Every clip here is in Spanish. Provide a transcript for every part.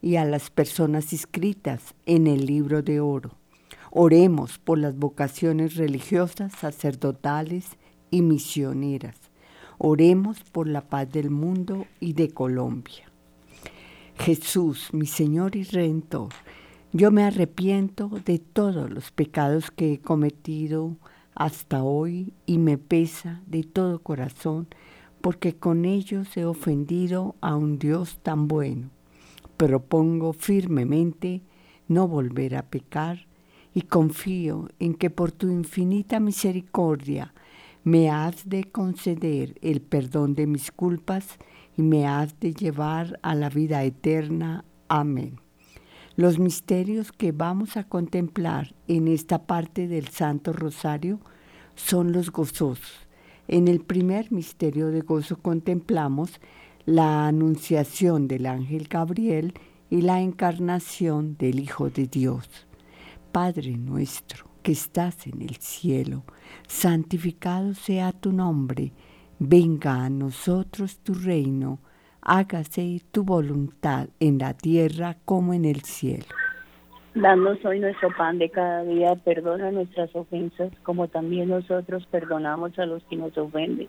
y a las personas inscritas en el libro de oro. Oremos por las vocaciones religiosas, sacerdotales y misioneras. Oremos por la paz del mundo y de Colombia. Jesús, mi Señor y Redentor, yo me arrepiento de todos los pecados que he cometido hasta hoy y me pesa de todo corazón porque con ellos he ofendido a un Dios tan bueno propongo firmemente no volver a pecar y confío en que por tu infinita misericordia me has de conceder el perdón de mis culpas y me has de llevar a la vida eterna. Amén. Los misterios que vamos a contemplar en esta parte del Santo Rosario son los gozosos. En el primer misterio de gozo contemplamos la anunciación del ángel Gabriel y la encarnación del Hijo de Dios. Padre nuestro que estás en el cielo, santificado sea tu nombre, venga a nosotros tu reino, hágase tu voluntad en la tierra como en el cielo. Danos hoy nuestro pan de cada día, perdona nuestras ofensas, como también nosotros perdonamos a los que nos ofenden.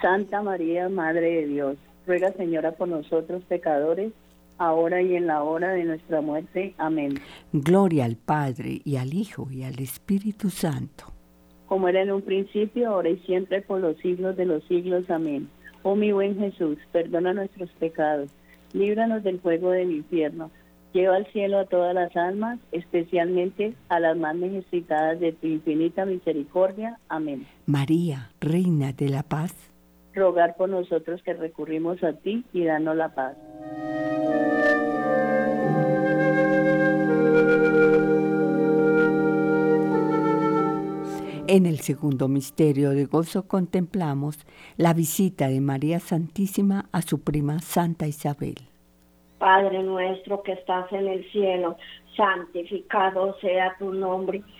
Santa María, Madre de Dios, ruega Señora por nosotros pecadores, ahora y en la hora de nuestra muerte. Amén. Gloria al Padre y al Hijo y al Espíritu Santo. Como era en un principio, ahora y siempre, por los siglos de los siglos. Amén. Oh mi buen Jesús, perdona nuestros pecados, líbranos del fuego del infierno, lleva al cielo a todas las almas, especialmente a las más necesitadas de tu infinita misericordia. Amén. María, Reina de la Paz rogar por nosotros que recurrimos a ti y danos la paz. En el segundo misterio de gozo contemplamos la visita de María Santísima a su prima Santa Isabel. Padre nuestro que estás en el cielo, santificado sea tu nombre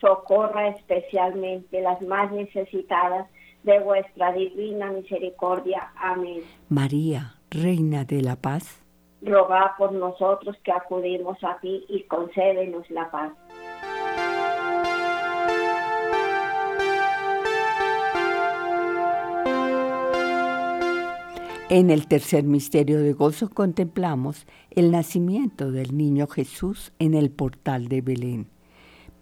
socorra especialmente las más necesitadas de vuestra divina misericordia. Amén. María, Reina de la Paz roga por nosotros que acudimos a ti y concédenos la paz. En el tercer misterio de gozo contemplamos el nacimiento del niño Jesús en el portal de Belén.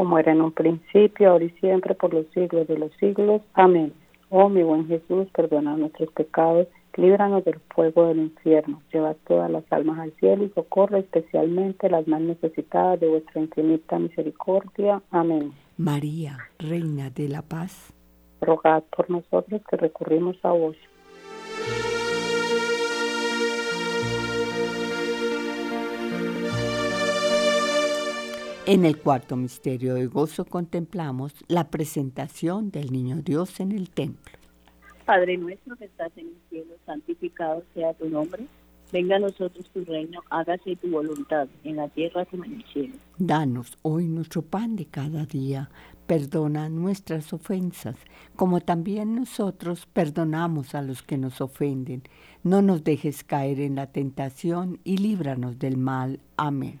Como era en un principio, ahora y siempre, por los siglos de los siglos. Amén. Oh mi buen Jesús, perdona nuestros pecados, líbranos del fuego del infierno, lleva todas las almas al cielo y socorre especialmente las más necesitadas de vuestra infinita misericordia. Amén. María, Reina de la Paz rogad por nosotros que recurrimos a vos. En el cuarto misterio de gozo contemplamos la presentación del Niño Dios en el templo. Padre nuestro que estás en el cielo, santificado sea tu nombre. Venga a nosotros tu reino, hágase tu voluntad, en la tierra como en el cielo. Danos hoy nuestro pan de cada día Perdona nuestras ofensas, como también nosotros perdonamos a los que nos ofenden. No nos dejes caer en la tentación y líbranos del mal. Amén.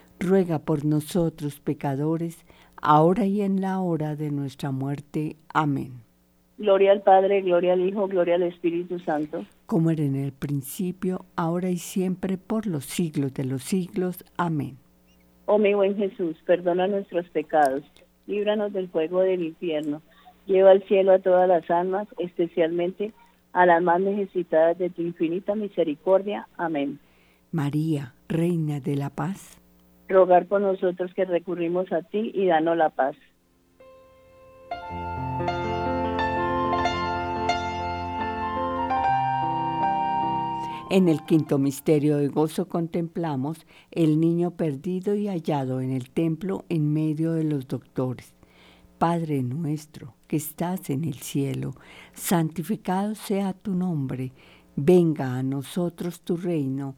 ruega por nosotros pecadores, ahora y en la hora de nuestra muerte. Amén. Gloria al Padre, gloria al Hijo, gloria al Espíritu Santo. Como era en el principio, ahora y siempre, por los siglos de los siglos. Amén. Oh mi buen Jesús, perdona nuestros pecados, líbranos del fuego del infierno Lleva al cielo a todas las almas, especialmente a las más necesitadas de tu infinita misericordia. Amén. María, Reina de la Paz, rogar por nosotros que recurrimos a ti y danos la paz. En el quinto misterio de gozo contemplamos el niño perdido y hallado en el templo en medio de los doctores. Padre nuestro que estás en el cielo, santificado sea tu nombre, venga a nosotros tu reino,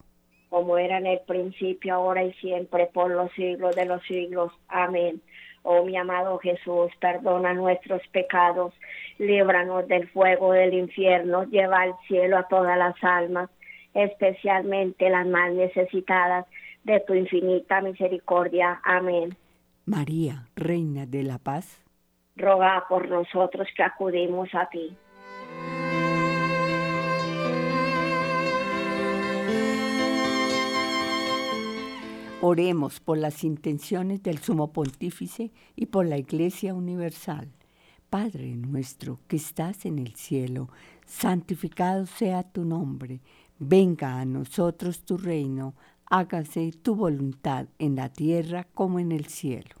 Como era en el principio, ahora y siempre, por los siglos de los siglos. Amén. Oh mi amado Jesús, perdona nuestros pecados, líbranos del fuego del infierno, lleva al cielo a todas las almas, especialmente las más necesitadas de tu infinita misericordia. Amén. María, Reina de la Paz roga por nosotros que acudimos a ti. Oremos por las intenciones del Sumo Pontífice y por la Iglesia Universal. Padre nuestro que estás en el cielo, santificado sea tu nombre, venga a nosotros tu reino, hágase tu voluntad en la tierra como en el cielo.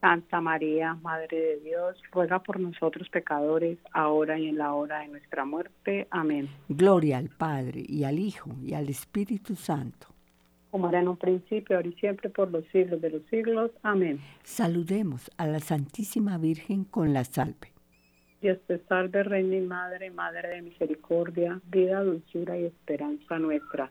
Santa María, Madre de Dios, ruega por nosotros pecadores, ahora y en la hora de nuestra muerte. Amén. Gloria al Padre, y al Hijo, y al Espíritu Santo. Como era en un principio, ahora y siempre, por los siglos de los siglos. Amén. Saludemos a la Santísima Virgen con la salve. Dios te salve, Reina y Madre, Madre de misericordia, vida, dulzura y esperanza nuestra.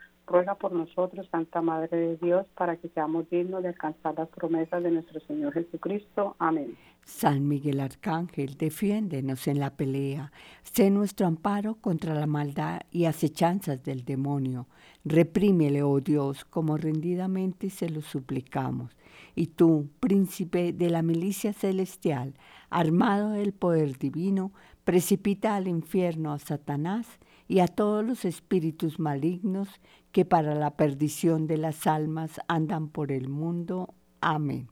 ruega por nosotros, Santa Madre de Dios, para que seamos dignos de alcanzar las promesas de nuestro Señor Jesucristo. Amén. San Miguel Arcángel, defiéndenos en la pelea. Sé nuestro amparo contra la maldad y acechanzas del demonio. Reprímele, oh Dios, como rendidamente se lo suplicamos. Y tú, príncipe de la milicia celestial, armado del poder divino, precipita al infierno a Satanás y a todos los espíritus malignos que para la perdición de las almas andan por el mundo. Amén.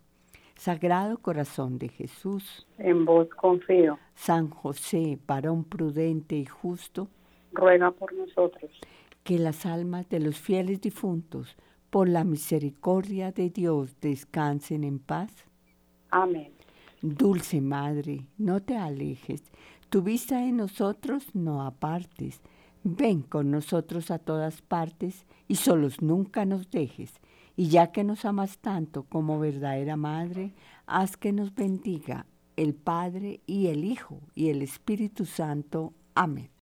Sagrado Corazón de Jesús, en vos confío. San José, varón prudente y justo, ruega por nosotros. Que las almas de los fieles difuntos, por la misericordia de Dios, descansen en paz. Amén. Dulce Madre, no te alejes, tu vista en nosotros no apartes Ven con nosotros a todas partes y solos nunca nos dejes. Y ya que nos amas tanto como verdadera Madre, haz que nos bendiga el Padre y el Hijo y el Espíritu Santo. Amén.